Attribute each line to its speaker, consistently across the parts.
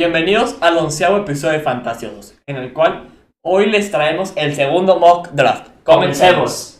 Speaker 1: Bienvenidos al onceavo episodio de Fantasiosos, en el cual hoy les traemos el segundo mock draft. Comencemos.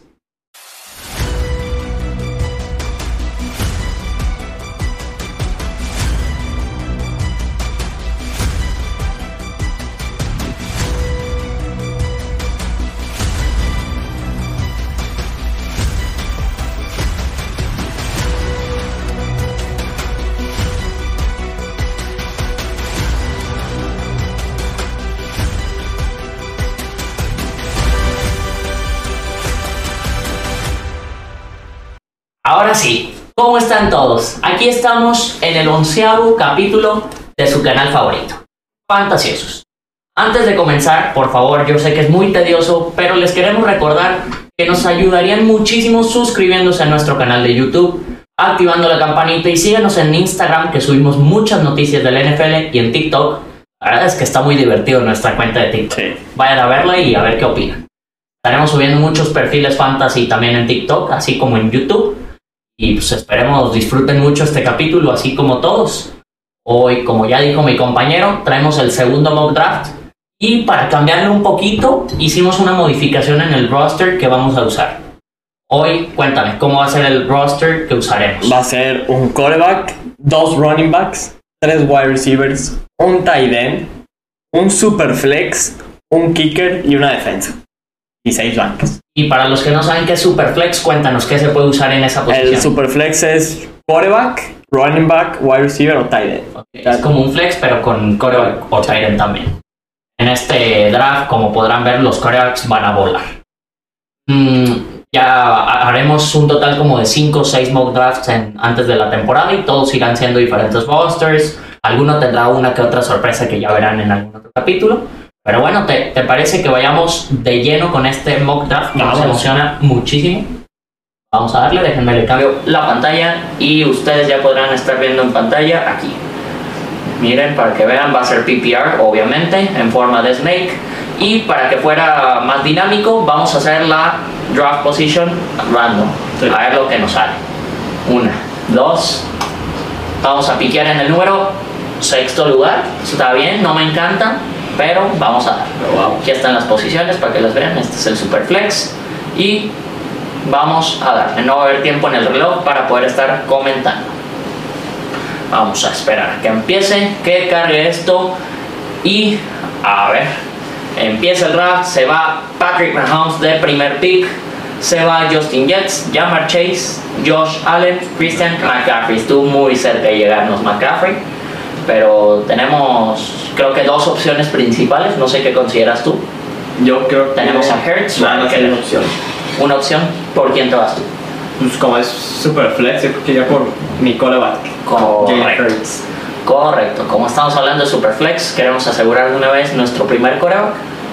Speaker 2: ¿Cómo están todos? Aquí estamos en el onceavo capítulo de su canal favorito, Fantasiosos. Antes de comenzar, por favor, yo sé que es muy tedioso, pero les queremos recordar que nos ayudarían muchísimo suscribiéndose a nuestro canal de YouTube, activando la campanita y síganos en Instagram que subimos muchas noticias del NFL y en TikTok. La verdad es que está muy divertido nuestra cuenta de TikTok.
Speaker 1: Sí.
Speaker 2: Vayan a verla y a ver qué opinan. Estaremos subiendo muchos perfiles fantasy también en TikTok, así como en YouTube. Y pues esperemos disfruten mucho este capítulo, así como todos. Hoy, como ya dijo mi compañero, traemos el segundo mock draft. Y para cambiarle un poquito, hicimos una modificación en el roster que vamos a usar. Hoy, cuéntame, ¿cómo va a ser el roster que usaremos?
Speaker 1: Va a ser un quarterback, dos running backs, tres wide receivers, un tight end, un super flex, un kicker y una defensa. Y seis bancos.
Speaker 2: Y para los que no saben qué es Superflex, cuéntanos qué se puede usar en esa posición.
Speaker 1: El super flex es quarterback, running back, wide receiver o tight end.
Speaker 2: Ok, Es como un flex, pero con coreback o tight end también. En este draft, como podrán ver, los corebacks van a volar. Mm, ya ha- haremos un total como de 5 o 6 mock drafts en- antes de la temporada y todos irán siendo diferentes rosters. Alguno tendrá una que otra sorpresa que ya verán en algún otro capítulo. Pero bueno, ¿te, te parece que vayamos de lleno con este mock draft? que Nos emociona muchísimo. Vamos a darle, déjenme le cambio la pantalla y ustedes ya podrán estar viendo en pantalla aquí. Miren, para que vean, va a ser PPR, obviamente, en forma de Snake. Y para que fuera más dinámico, vamos a hacer la draft position random.
Speaker 1: Sí.
Speaker 2: A ver lo que nos sale. Una, dos. Vamos a piquear en el número sexto lugar. Está bien, no me encanta, pero vamos a dar. Aquí están las posiciones para que las vean. Este es el Superflex. Y vamos a darle. No va a haber tiempo en el reloj para poder estar comentando. Vamos a esperar que empiece, que cargue esto y a ver, empieza el draft, se va Patrick Mahomes de primer pick, se va Justin Jets, Jamar Chase, Josh Allen, Christian McCaffrey. Estuvo muy cerca de llegarnos McCaffrey, pero tenemos creo que dos opciones principales, no sé qué consideras tú.
Speaker 3: Yo creo que
Speaker 2: Tenemos a Hertz, que-
Speaker 3: ser una opción.
Speaker 2: Una opción, ¿por quién te vas tú?
Speaker 3: Pues como es super flex, yo creo que ya por mi coreback. Jalen
Speaker 2: Correcto.
Speaker 3: Hurts.
Speaker 2: Correcto, como estamos hablando de Superflex, queremos asegurar de una vez nuestro primer coreback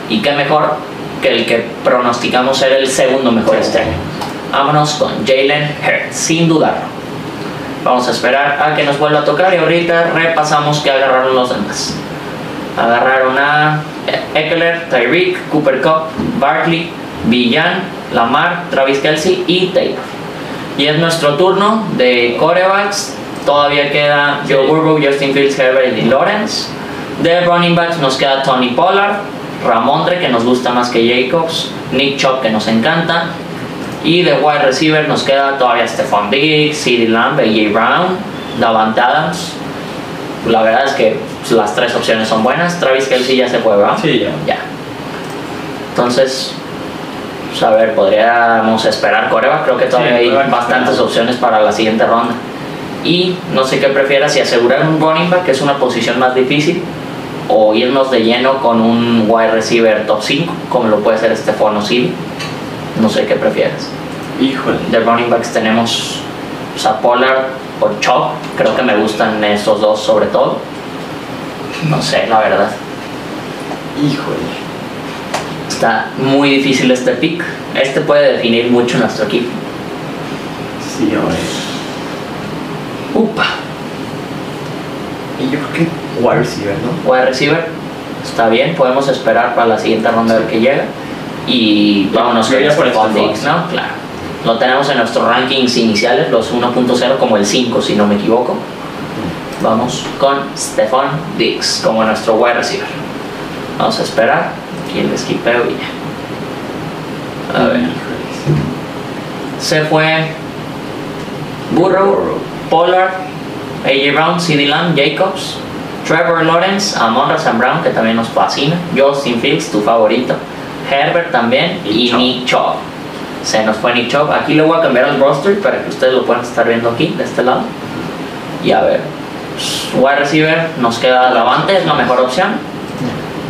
Speaker 2: y qué mejor que el que pronosticamos ser el segundo mejor este año. Vámonos con Jalen Hurts, sin dudarlo. Vamos a esperar a que nos vuelva a tocar y ahorita repasamos que agarraron los demás. Agarraron a Eckler, Tyreek, Cooper Cup, Barkley, Villan, Lamar, Travis Kelsey y Taylor. Y es nuestro turno de corebacks. Todavía queda Joe Burrow, Justin Fields, Herbert y Lawrence. De running backs nos queda Tony Pollard, Ramondre, que nos gusta más que Jacobs, Nick Chubb, que nos encanta. Y de wide receiver nos queda todavía Stephon Diggs, CeeDee Lamb, A.J. Brown, Davante Adams. La verdad es que las tres opciones son buenas. Travis Kelsey ya se fue, ¿verdad?
Speaker 3: Sí, ya.
Speaker 2: Ya. Entonces, pues, a ver, podríamos esperar coreback. Creo que todavía
Speaker 3: Sí,
Speaker 2: hay bastantes opciones para la siguiente ronda. Y no sé qué prefieras, si asegurar un running back, que es una posición más difícil, o irnos de lleno con un wide receiver top 5, como lo puede ser Stephon O'Silly. No sé qué prefieras.
Speaker 3: Híjole.
Speaker 2: De running backs tenemos pues, a Pollard o Chop. Creo que me gustan esos dos sobre todo. No sé, la verdad.
Speaker 3: Híjole.
Speaker 2: Está muy difícil este pick. Este puede definir mucho nuestro equipo.
Speaker 3: Sí, hombre.
Speaker 2: Upa.
Speaker 3: Y yo creo que wide receiver, ¿no?
Speaker 2: Wide receiver. Está bien, podemos esperar para la siguiente ronda a ver qué llega. Y vámonos con Stephon. Diggs, ¿no? Claro. Lo tenemos en nuestros rankings iniciales, los 1.0 como el 5 si no me equivoco. Vamos con Stefan Dix como nuestro wide receiver. Vamos a esperar. Aquí el esquipeo y ya. A ver. Se fue Burrow, Pollard, AJ Brown, CD Lamb, Jacobs, Trevor Lawrence, Amon Sam Brown, que también nos fascina, Justin Fields, tu favorito, Herbert también y,
Speaker 3: Y.
Speaker 2: Nick Chubb. Se nos fue Nick Chubb. Aquí lo voy a cambiar al roster para que ustedes lo puedan estar viendo aquí, de este lado. Y a ver, wide receiver nos queda Davante, es la mejor opción.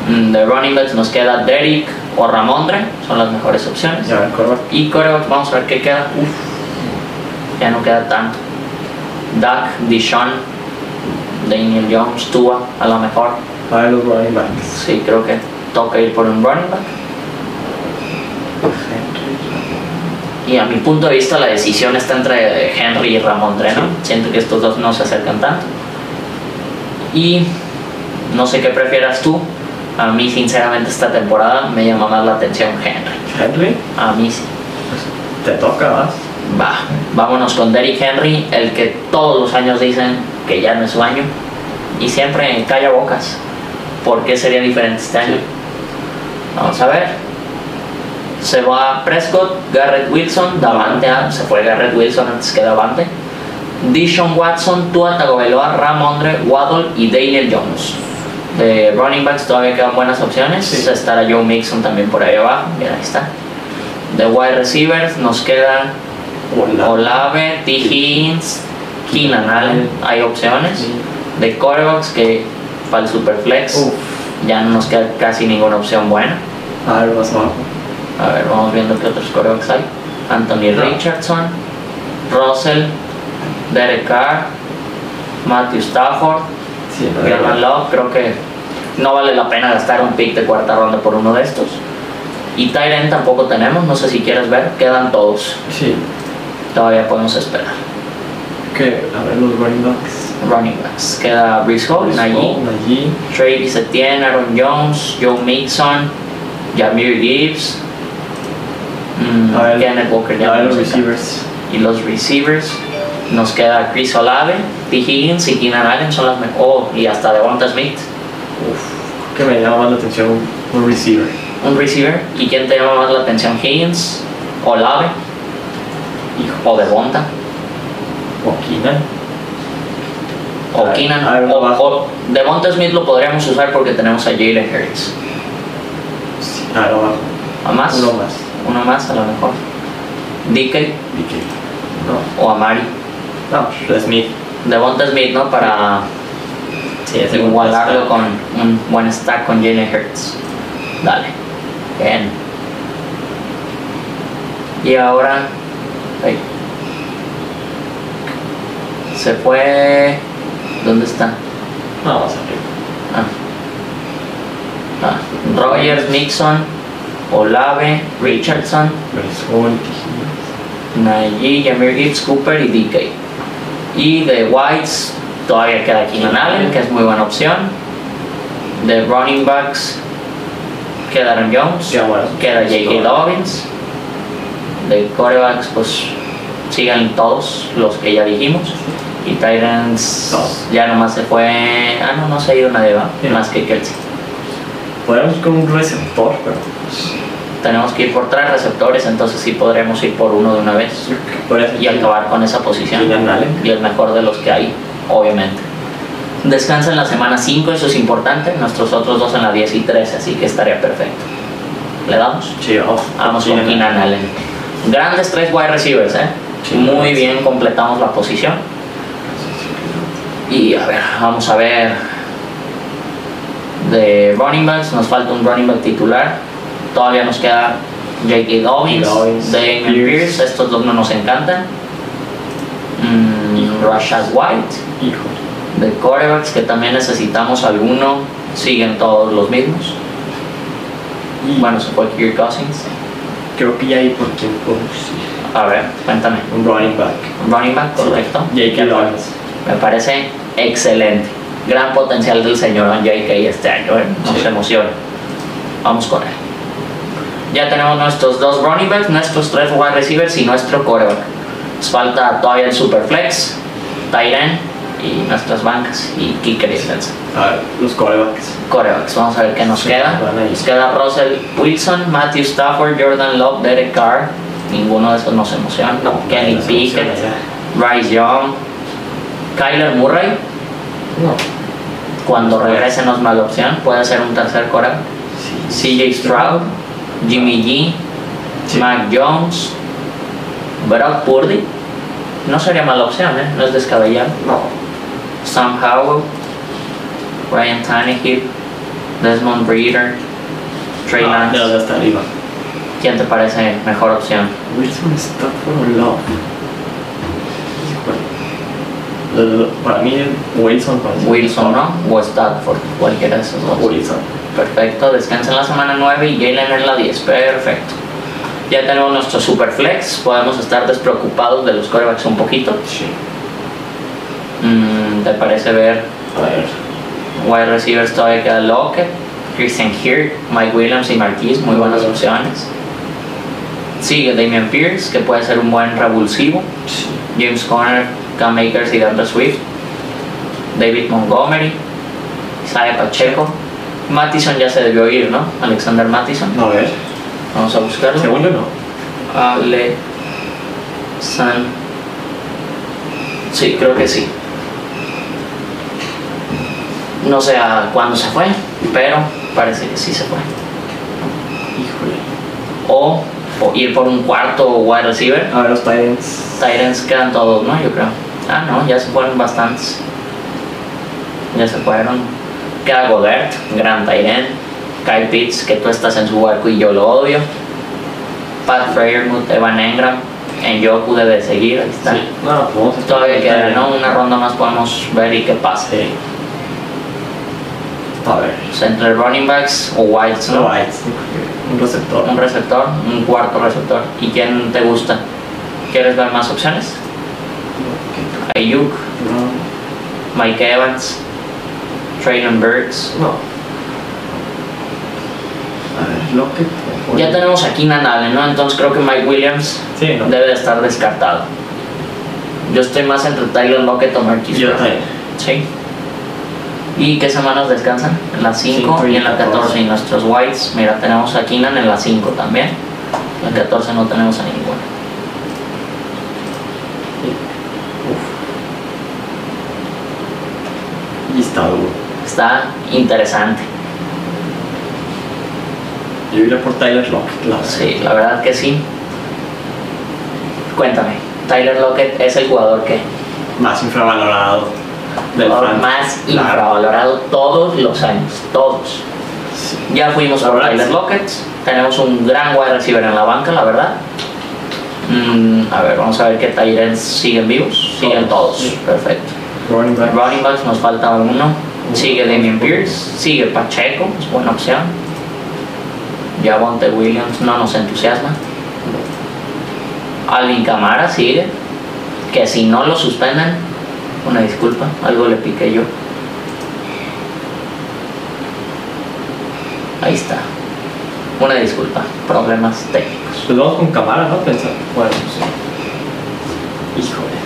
Speaker 2: Mm, De running backs nos queda Derrick o Ramondre, son las mejores opciones.
Speaker 3: Ya.
Speaker 2: Y coreback, vamos a ver qué queda. Uf, ya no queda tanto. Dak, Dishon, Daniel Jones, Tua, a lo mejor.
Speaker 3: A ver los running backs.
Speaker 2: Sí, creo que toca ir por un running back. Y a mi punto de vista la decisión está entre Henry y Ramondre, ¿no? Siento que estos dos no se acercan tanto. Y no sé qué prefieras tú. A mí sinceramente esta temporada me llama más la atención Henry.
Speaker 3: Henry,
Speaker 2: A mí sí.
Speaker 3: te toca más.
Speaker 2: Va, vámonos con Derrick Henry, el que todos los años dicen que ya no es su año. Y siempre calla bocas. ¿Por qué sería diferente este año? Vamos a ver. Se va Prescott, Garrett Wilson, Davante se fue Garrett Wilson antes que Davante. Dishon Watson, Tua Tagovailoa, Ramondre, Waddle y Daniel Jones. De running backs todavía quedan buenas opciones.
Speaker 3: Sí.
Speaker 2: Estará Joe Mixon también por ahí abajo. Mira, ahí está. De wide receivers nos quedan
Speaker 3: Hola.
Speaker 2: Olave, T. Higgins, Keenan Allen, hay opciones.
Speaker 3: Sí.
Speaker 2: De quarterbacks que para el Superflex
Speaker 3: Uf.
Speaker 2: ya no nos queda casi ninguna opción buena.
Speaker 3: A ver, más abajo.
Speaker 2: A ver, vamos viendo qué otros quarterbacks hay. Anthony. Richardson, Russell, Derek Carr, Matthew Stafford,
Speaker 3: Sí,
Speaker 2: Love. Creo que no vale la pena gastar un pick de cuarta ronda por uno de estos. Y Tyren tampoco tenemos, no sé si quieres ver, quedan todos.
Speaker 3: Sí.
Speaker 2: Todavía podemos esperar.
Speaker 3: Que, a ver, los running backs.
Speaker 2: running backs. Queda Brees Hall, Najee. Travis Etienne, Aaron Jones, Joe Mixon, Jameer Gibbs, mm,
Speaker 3: A ver,
Speaker 2: Kenneth Walker, ya
Speaker 3: ver los receivers.
Speaker 2: Y los receivers. Nos queda Chris Olave, T. Higgins y Keenan Allen son las mejores. Oh, y hasta Devonta Smith,
Speaker 3: Uf, que me llama más la atención un, receiver.
Speaker 2: un receiver. ¿Y quién te llama más la atención? Higgins, Olave
Speaker 3: Hijo.
Speaker 2: o Devonta
Speaker 3: O Keenan.
Speaker 2: o
Speaker 3: ver,
Speaker 2: Keenan.
Speaker 3: ver,
Speaker 2: o, o Devonta Smith lo podríamos usar porque tenemos a Jalen Hurts.
Speaker 3: Sí. A ver, abajo.
Speaker 2: ¿A más?
Speaker 3: Uno más.
Speaker 2: Uno más a lo mejor. DK
Speaker 3: DK. No.
Speaker 2: o Amari.
Speaker 3: No, Smith.
Speaker 2: Devonta Smith, ¿no? Para
Speaker 3: Sí,
Speaker 2: igualarlo con un buen stack con Jalen Hurts. Dale. Bien. Y ahora. ay. Se fue. ¿Dónde está?
Speaker 3: No, vamos arriba.
Speaker 2: Ah. Ah. Rogers, Nixon, Olave, Richardson. Najee, Jameer Gibbs, Cooper y DK. Y de Whites todavía queda Keenan Allen, que es muy buena opción. De running backs queda Aaron Jones,
Speaker 3: Queda bueno.
Speaker 2: queda J.K. Dobbins. De quarterbacks, pues sigan todos los que ya dijimos. Y Tyrants
Speaker 3: Todos.
Speaker 2: ya nomás se fue. Ah, no, no se ha ido nadie, ¿va?
Speaker 3: Sí.
Speaker 2: Más que Kelsey.
Speaker 3: Podríamos con un receptor, pero pues,
Speaker 2: Tenemos que ir por tres receptores, entonces sí podremos ir por uno de una vez.
Speaker 3: ser
Speaker 2: y acabar con esa posición. Y el mejor de los que hay, obviamente. Descansa en la semana 5, eso es importante. Nuestros otros dos en la 10 y 13, así que estaría perfecto. ¿Le damos?
Speaker 3: Sí, vamos.
Speaker 2: Vamos con Keenan Allen. Grandes tres wide receivers, ¿eh?
Speaker 3: Sí.
Speaker 2: Muy bien, completamos la posición. Y a ver, vamos a ver. De running backs, nos falta un running back titular. Todavía nos queda J.K. Dobbins,
Speaker 3: Dobbins,
Speaker 2: Damian
Speaker 3: Pierce.
Speaker 2: Pierce. Estos dos no nos encantan. Mm. Rashad White.
Speaker 3: Hijo.
Speaker 2: De quarterbacks, que también necesitamos alguno. Siguen todos los mismos.
Speaker 3: Y
Speaker 2: Bueno, se fue Kirk Cousins.
Speaker 3: creo que ya hay por quién.
Speaker 2: A ver, cuéntame.
Speaker 3: Un running back.
Speaker 2: Running back, correcto.
Speaker 3: J.K. Dobbins.
Speaker 2: Me parece excelente. Gran potencial del señor J.K. este año, ¿eh? Nos
Speaker 3: Sí.
Speaker 2: emociona. Vamos con él. Ya tenemos nuestros dos running backs, nuestros tres wide receivers y nuestro quarterback. Nos falta todavía el Superflex, Tyren y nuestras bancas y kicker y defensa.
Speaker 3: A ver, los corebacks.
Speaker 2: Corebacks, vamos a ver qué nos
Speaker 3: Sí,
Speaker 2: queda. Nos queda Russell Wilson, Matthew Stafford, Jordan Love, Derek Carr. Ninguno de esos nos emociona. Kenny
Speaker 3: no se
Speaker 2: Pickett, Bryce Young, Kyler Murray.
Speaker 3: No.
Speaker 2: Cuando regrese no es mala opción, puede ser un tercer.
Speaker 3: Sí.
Speaker 2: CJ Stroud, Jimmy G,
Speaker 3: Sí.
Speaker 2: Mac Jones, Brock Purdy. No sería mala opción, ¿eh? no es descabellado.
Speaker 3: No.
Speaker 2: Sam Howell, Ryan Tannehill, Desmond Breeder, Trey
Speaker 3: No,
Speaker 2: Lance.
Speaker 3: los de hasta arriba.
Speaker 2: ¿Quién te parece mejor opción?
Speaker 3: Wilson Stafford Love. Híjole. Para mí, Wilson parece
Speaker 2: Wilson. ¿no? O Stafford, cualquiera de esos dos.
Speaker 3: Wilson.
Speaker 2: Perfecto, descansa en la semana 9 y Jalen en la 10. Perfecto. Ya tenemos nuestro super flex, podemos estar despreocupados de los corebacks un poquito.
Speaker 3: Sí.
Speaker 2: Mm, ¿Te parece ver
Speaker 3: A ver.
Speaker 2: wide receivers todavía queda Lockett, Christian Kirk, Mike Williams y Marquise, muy buenas opciones. Sigue Damian Pierce, que puede ser un buen revulsivo.
Speaker 3: Sí.
Speaker 2: James Conner, Cam Makers y DeAndre Swift. David Montgomery, Isaiah Pacheco. Mattison ya se debió ir, ¿no? Alexander Mattison.
Speaker 3: A ver.
Speaker 2: Vamos a buscarlo.
Speaker 3: Según yo no.
Speaker 2: Ale San. Sí, creo que sí. No sé a cuándo se fue, pero parece que sí se fue.
Speaker 3: Híjole.
Speaker 2: O, o ir por un cuarto wide receiver.
Speaker 3: A ver, los Titans.
Speaker 2: Tyrants quedan todos, ¿no? Yo creo. Ah, no, ya se fueron bastantes. Ya se fueron. Queda Godert, gran Tyrant. Kyle Pitts, que tú estás en su barco y yo lo odio. Pat Freyermuth, Evan Engram. En Yoku debe seguir, ahí está.
Speaker 3: Sí. No, pues
Speaker 2: Todavía queda. ¿no? Una ronda más podemos ver y qué pasa.
Speaker 3: Sí. A ver.
Speaker 2: Pues entre running backs o wides, ¿no?
Speaker 3: No, White. Un receptor.
Speaker 2: Un receptor, un cuarto receptor. ¿Y quién te gusta? ¿Quieres ver más opciones? Ayuk,
Speaker 3: No.
Speaker 2: Mike Evans, Traylon Burks.
Speaker 3: No. A ver, Lockett.
Speaker 2: Ya tenemos aquí Keenan Allen, ¿no? Entonces creo que Mike Williams
Speaker 3: Sí, no.
Speaker 2: debe de estar descartado. Yo estoy más entre Tyler Lockett o Marquis
Speaker 3: Yo también.
Speaker 2: Sí. ¿Y qué semanas descansan? En la 5
Speaker 3: Cinco
Speaker 2: y en la 14.
Speaker 3: 14.
Speaker 2: Y nuestros Whites, mira, tenemos a Keenan en la 5 también. En la 14 no tenemos a ninguno.
Speaker 3: Está duro.
Speaker 2: Está interesante.
Speaker 3: Yo iría por Tyler Lockett. La verdad.
Speaker 2: Sí, la verdad que sí. Cuéntame, Tyler Lockett es el jugador que
Speaker 3: Más infravalorado del
Speaker 2: jugador más
Speaker 3: Claro.
Speaker 2: infravalorado todos los años, todos.
Speaker 3: Sí.
Speaker 2: Ya fuimos
Speaker 3: verdad,
Speaker 2: Tyler. Lockett, tenemos un gran wide receiver en la banca, la verdad. Mm, a ver, vamos a ver qué Tyrants siguen vivos. Siguen todos,
Speaker 3: Sí.
Speaker 2: perfecto.
Speaker 3: Running back.
Speaker 2: Running backs nos falta uno. Sigue Damian Pierce, sigue Pacheco, es buena opción. Javonte Williams no nos entusiasma. Alvin Camara sigue, que si no lo suspenden, una disculpa, algo le piqué yo. Ahí está. Una disculpa, problemas técnicos.
Speaker 3: Pues vamos con cámara, ¿no? Pensar. Bueno, sí. Híjole.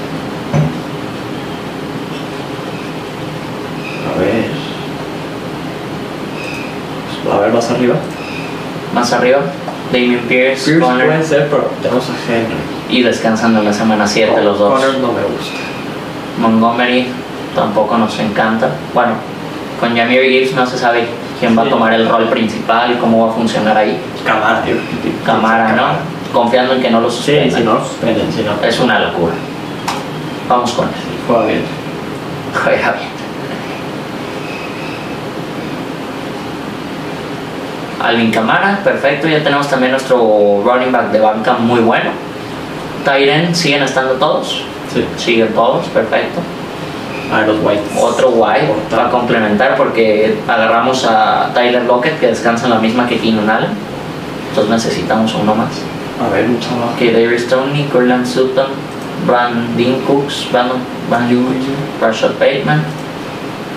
Speaker 3: A ver. Pues, a ver, más arriba.
Speaker 2: Más arriba, Damian Pierce,
Speaker 3: Pierce
Speaker 2: Conner,
Speaker 3: puede ser, pero tenemos a Henry.
Speaker 2: y descansando en la semana 7 los dos.
Speaker 3: Connor no me gusta.
Speaker 2: Montgomery tampoco nos encanta. Bueno, con Jamir Gibbs no se sabe quién va a
Speaker 3: Sí.
Speaker 2: tomar el rol principal y cómo va a funcionar ahí.
Speaker 3: Cámara, ser
Speaker 2: ¿no? Confiando en que no lo
Speaker 3: Sí,
Speaker 2: suspendan.
Speaker 3: si no, suspenden, si no.
Speaker 2: Es una locura. Vamos con él.
Speaker 3: Juega bien.
Speaker 2: Juega bien. Alvin Camara, perfecto. Ya tenemos también nuestro running back de banca muy bueno. Tyren, siguen estando todos.
Speaker 3: Sí.
Speaker 2: Siguen todos, perfecto.
Speaker 3: A ver, los Whites.
Speaker 2: Otro
Speaker 3: Corta.
Speaker 2: para complementar porque agarramos a Tyler Lockett que descansa en la misma que Keenan Allen. Entonces necesitamos uno más.
Speaker 3: A ver, un chaval.
Speaker 2: Que Darius Stoney, Corland Sutton, Brandon Cooks, Brandon Van Rashad Bateman,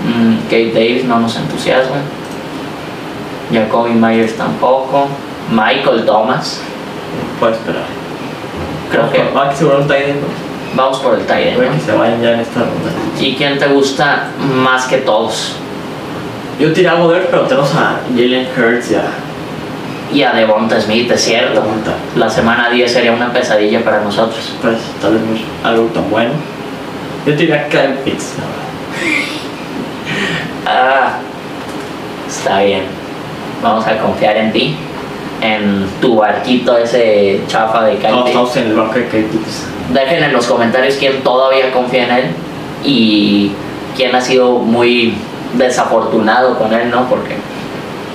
Speaker 2: mm, Kate Davis no nos entusiasma. Jacoby Myers tampoco. Michael Thomas,
Speaker 3: Puede esperar.
Speaker 2: creo que
Speaker 3: Va a asegurar un tight end.
Speaker 2: Vamos por el tight end,
Speaker 3: Puede
Speaker 2: ¿no?
Speaker 3: que se vayan ya en esta ronda.
Speaker 2: ¿Y quién te gusta más que todos?
Speaker 3: Yo tiré a Goddard, pero tenemos a Jalen Hurts y a
Speaker 2: Y a Devonta Smith, es cierto.
Speaker 3: Devonta.
Speaker 2: La semana 10 sería una pesadilla para nosotros.
Speaker 3: Pues tal vez no algo tan bueno. Yo tiré a Kyle Pitts, la verdad.
Speaker 2: Ah, está bien. Vamos a confiar en ti. En tu barquito ese chafa de
Speaker 3: Todos
Speaker 2: Pitts.
Speaker 3: estamos en el banco de Pitts.
Speaker 2: Dejen en los comentarios quién todavía confía en él y quién ha sido muy desafortunado con él, ¿no? Porque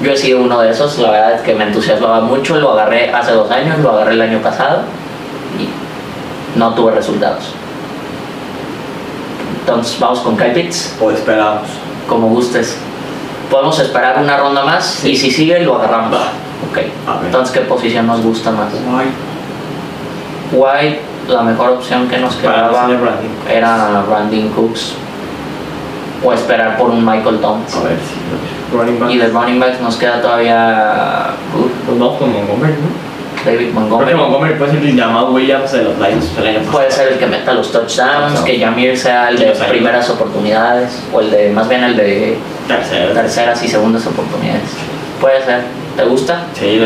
Speaker 2: yo he sido uno de esos, la verdad es que me entusiasmaba mucho, lo agarré hace dos años, lo agarré el año pasado y no tuve resultados. Entonces vamos con Kyle Pitts,
Speaker 3: O esperamos.
Speaker 2: como gustes. Podemos esperar una ronda más y si sigue lo agarramos.
Speaker 3: Va.
Speaker 2: Ok.
Speaker 3: A ver.
Speaker 2: Entonces, ¿qué posición nos gusta más?
Speaker 3: Ay,
Speaker 2: White, la mejor opción que nos quedaba era Brandon Cooks o esperar por un Michael Thomas.
Speaker 3: A ver si running back.
Speaker 2: Y de running backs nos queda todavía uh,
Speaker 3: Pues vamos con Montgomery, ¿no?
Speaker 2: David
Speaker 3: Creo que
Speaker 2: Montgomery.
Speaker 3: Montgomery puede ser el llamado Williams de los Lions.
Speaker 2: Puede ser el que meta los touchdowns,
Speaker 3: Touchdown.
Speaker 2: que Jamir sea el de primeras oportunidades o el de más bien el de terceras y segundas oportunidades. Puede ser. ¿Te gusta?
Speaker 3: Sí,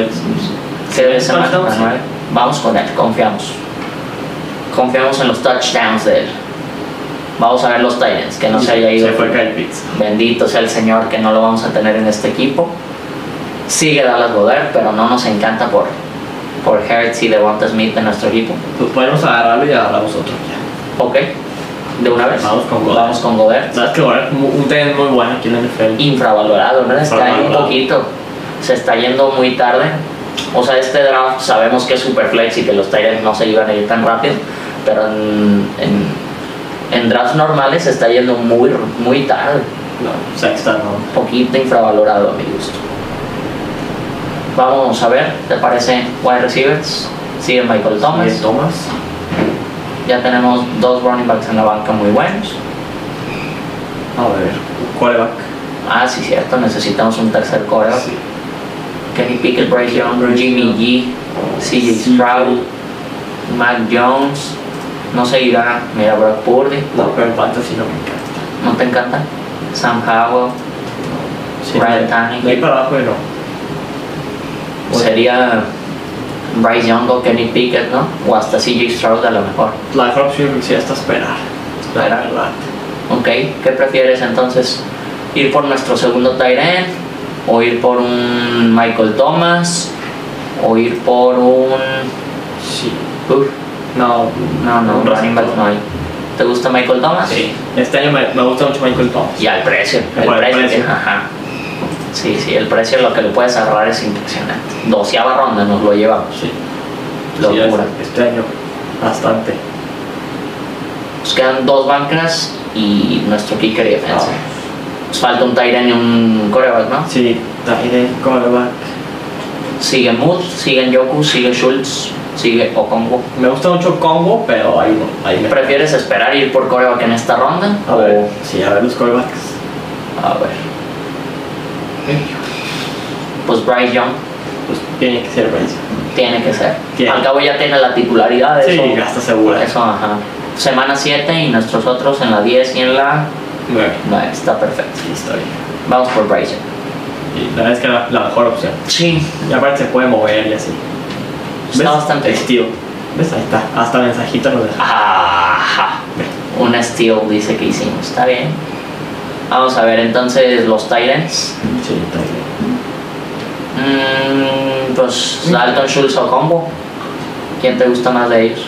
Speaker 2: Sí,
Speaker 3: sí.
Speaker 2: Manuel. Vamos con él, confiamos. Confiamos en los touchdowns de él. Vamos a ver los Titans, que no se haya ido.
Speaker 3: Se fue Kyle Pitts.
Speaker 2: Bendito sea el Señor que no lo vamos a tener en este equipo. Sigue Dallas Goddard, pero no nos encanta por, por Hertz y Devonta Smith en nuestro equipo.
Speaker 3: Pues podemos agarrarlo y agarramos otro ya.
Speaker 2: Ok, de una vez.
Speaker 3: Vamos con Goddard.
Speaker 2: Vamos con Goddard.
Speaker 3: Sabes que es un tenis muy bueno aquí en la NFL.
Speaker 2: Infravalorado, ¿no? Está ahí un poquito. Se está yendo muy tarde. O sea, este draft sabemos que es super flex y que los Titans no se iban a ir tan rápido, pero en, en, en drafts normales se está yendo muy, muy tarde.
Speaker 3: No, sexta no.
Speaker 2: Un poquito infravalorado a mi gusto. Vamos a ver, ¿te parece wide receivers? Sigue Michael Thomas.
Speaker 3: Thomas. Thomas.
Speaker 2: Ya tenemos dos running backs en la banca muy buenos.
Speaker 3: A ver, quarterback.
Speaker 2: Ah, sí, cierto, necesitamos un tercer coreback.
Speaker 3: Sí.
Speaker 2: Kenny Pickett, Bryce Young,
Speaker 3: Bryce
Speaker 2: Jimmy
Speaker 3: Young.
Speaker 2: G, CJ
Speaker 3: Sí.
Speaker 2: Stroud, Mac Jones. No seguirá, mira, Brock Purdy.
Speaker 3: No, pero en fantasy no me encanta.
Speaker 2: ¿No te encanta? Sam Howell.
Speaker 3: Sí,
Speaker 2: Ryan Tannehill.
Speaker 3: De ahí para abajo no. Bueno.
Speaker 2: Sería Bryce Young o Kenny Pickett, ¿no? O hasta CJ Stroud a lo mejor.
Speaker 3: La mejor opción sí hasta esperar.
Speaker 2: Esperar. Ok, ¿qué prefieres entonces? ¿Ir por nuestro segundo end? ¿O ir por un Michael Thomas? ¿O ir por un...
Speaker 3: Sí.
Speaker 2: Uf,
Speaker 3: No,
Speaker 2: no, no,
Speaker 3: un
Speaker 2: running back no hay. ¿Te gusta Michael Thomas?
Speaker 3: Sí. Este año me, me gusta mucho Michael Thomas.
Speaker 2: Y al precio, el
Speaker 3: el
Speaker 2: precio,
Speaker 3: precio.
Speaker 2: ajá. Sí, sí, el precio lo que le puedes agarrar es impresionante. Doceava ronda nos lo llevamos.
Speaker 3: Sí.
Speaker 2: Locura.
Speaker 3: Sí, este año bastante.
Speaker 2: Nos quedan dos bancas y nuestro kicker y defensa.
Speaker 3: Ah.
Speaker 2: Nos falta un end y un coreback, ¿no?
Speaker 3: Sí, Tyden, quarterback.
Speaker 2: Sigue Mood, sigue Yoku, sigue Schultz, sigue Okongo.
Speaker 3: Me gusta mucho Congo, pero ahí no. Ahí me...
Speaker 2: ¿Prefieres esperar ir por coreback en esta ronda?
Speaker 3: A
Speaker 2: o-
Speaker 3: ver, sí, a ver los quarterbacks.
Speaker 2: A ver. Pues Bryce Young
Speaker 3: Pues tiene que ser Bryce.
Speaker 2: tiene que ser.
Speaker 3: Tiene.
Speaker 2: Al cabo ya tiene la titularidad.
Speaker 3: Sí,
Speaker 2: Eso,
Speaker 3: gasta segura.
Speaker 2: eso, ajá. Semana 7 y nuestros otros en la 10 y en la
Speaker 3: Nueve.
Speaker 2: 9. Está perfecto.
Speaker 3: Está bien.
Speaker 2: Vamos por Bryce Young.
Speaker 3: Y la verdad es que era la mejor opción.
Speaker 2: Sí,
Speaker 3: Y aparte se puede mover y así.
Speaker 2: está bastante bien.
Speaker 3: Estilo. ¿Ves? Ahí está. Hasta mensajito nos deja.
Speaker 2: Ajá. Un steal dice que hicimos. Está bien. Vamos a ver entonces los Titans. Mm, pues Dalton Schultz o Combo. ¿Quién te gusta más de ellos?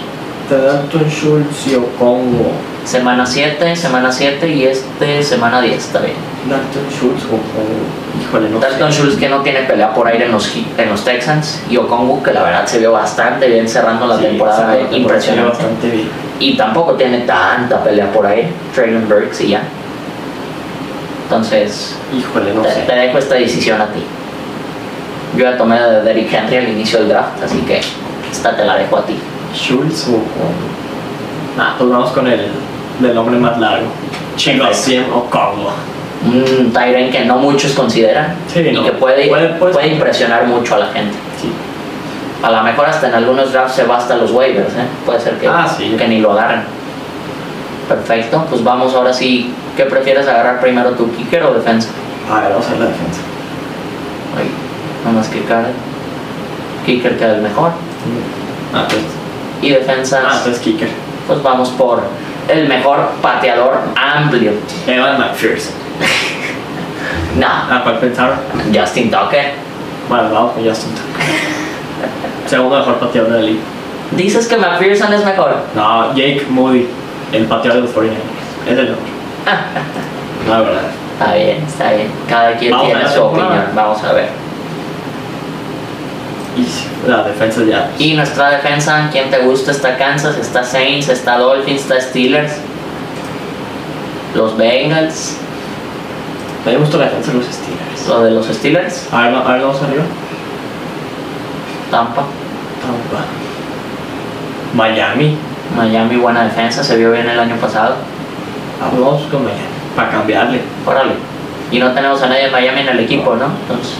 Speaker 3: Dalton Schultz y Okongo.
Speaker 2: Semana 7, semana 7 y este semana 10, está bien.
Speaker 3: Dalton Schultz o Okongo. Híjole, no
Speaker 2: Dalton
Speaker 3: sé.
Speaker 2: Schultz que no tiene pelea por aire en los, en los Texans y Okongu que la verdad se vio bastante bien cerrando la
Speaker 3: Sí,
Speaker 2: temporada impresionante.
Speaker 3: bastante bien.
Speaker 2: Y tampoco tiene tanta pelea por aire, Traylon Burks y ya. Entonces,
Speaker 3: Híjole, no
Speaker 2: te,
Speaker 3: sé.
Speaker 2: te dejo esta decisión a ti. Yo ya tomé de Derrick Henry al inicio del draft, así que esta te la dejo a ti.
Speaker 3: Schultz o. Nah, pues vamos con el del hombre más largo. Chigosiem Okongo.
Speaker 2: Un Tyren que no muchos consideran
Speaker 3: Sí,
Speaker 2: y
Speaker 3: no.
Speaker 2: que puede,
Speaker 3: Puede- puede-
Speaker 2: puede impresionar mucho a la gente.
Speaker 3: Sí.
Speaker 2: A lo mejor hasta en algunos drafts se va hasta los waivers, ¿eh? Puede ser que,
Speaker 3: Ah, sí.
Speaker 2: que ni lo agarren. Perfecto, pues vamos ahora sí. ¿Qué prefieres agarrar primero, tu kicker o defensa?
Speaker 3: A ver, vamos a la defensa.
Speaker 2: Ay, nomás que cae. Kicker queda el mejor.
Speaker 3: Ah, entonces,
Speaker 2: Y defensas,
Speaker 3: ah, entonces kicker.
Speaker 2: pues vamos por el mejor pateador amplio.
Speaker 3: Evan McPherson.
Speaker 2: Nah,
Speaker 3: Ah, ¿cuál pensaron?
Speaker 2: Justin Tucker.
Speaker 3: Bueno, vamos con Justin Tucker. Segundo mejor pateador de la liga.
Speaker 2: Dices que McPherson es mejor.
Speaker 3: No, Jake Moody, el pateador de los 49ers. Es el mejor. La verdad.
Speaker 2: Está bien, está bien. Cada quien
Speaker 3: Vamos
Speaker 2: tiene su opinión. Vamos a ver.
Speaker 3: Y la defensa ya.
Speaker 2: Y nuestra defensa, ¿quién te gusta? Está Kansas, está Saints, está Dolphins, está Steelers. Los Bengals,
Speaker 3: A mí me gustó la defensa de los Steelers.
Speaker 2: lo de los Steelers,
Speaker 3: A ver, a ver, vamos arriba.
Speaker 2: Tampa,
Speaker 3: Tampa. Miami.
Speaker 2: Miami, buena defensa, se vio bien el año pasado.
Speaker 3: Vamos con Miami. Para cambiarle.
Speaker 2: Órale. Y no tenemos a nadie de Miami en el equipo, ¿no? Entonces,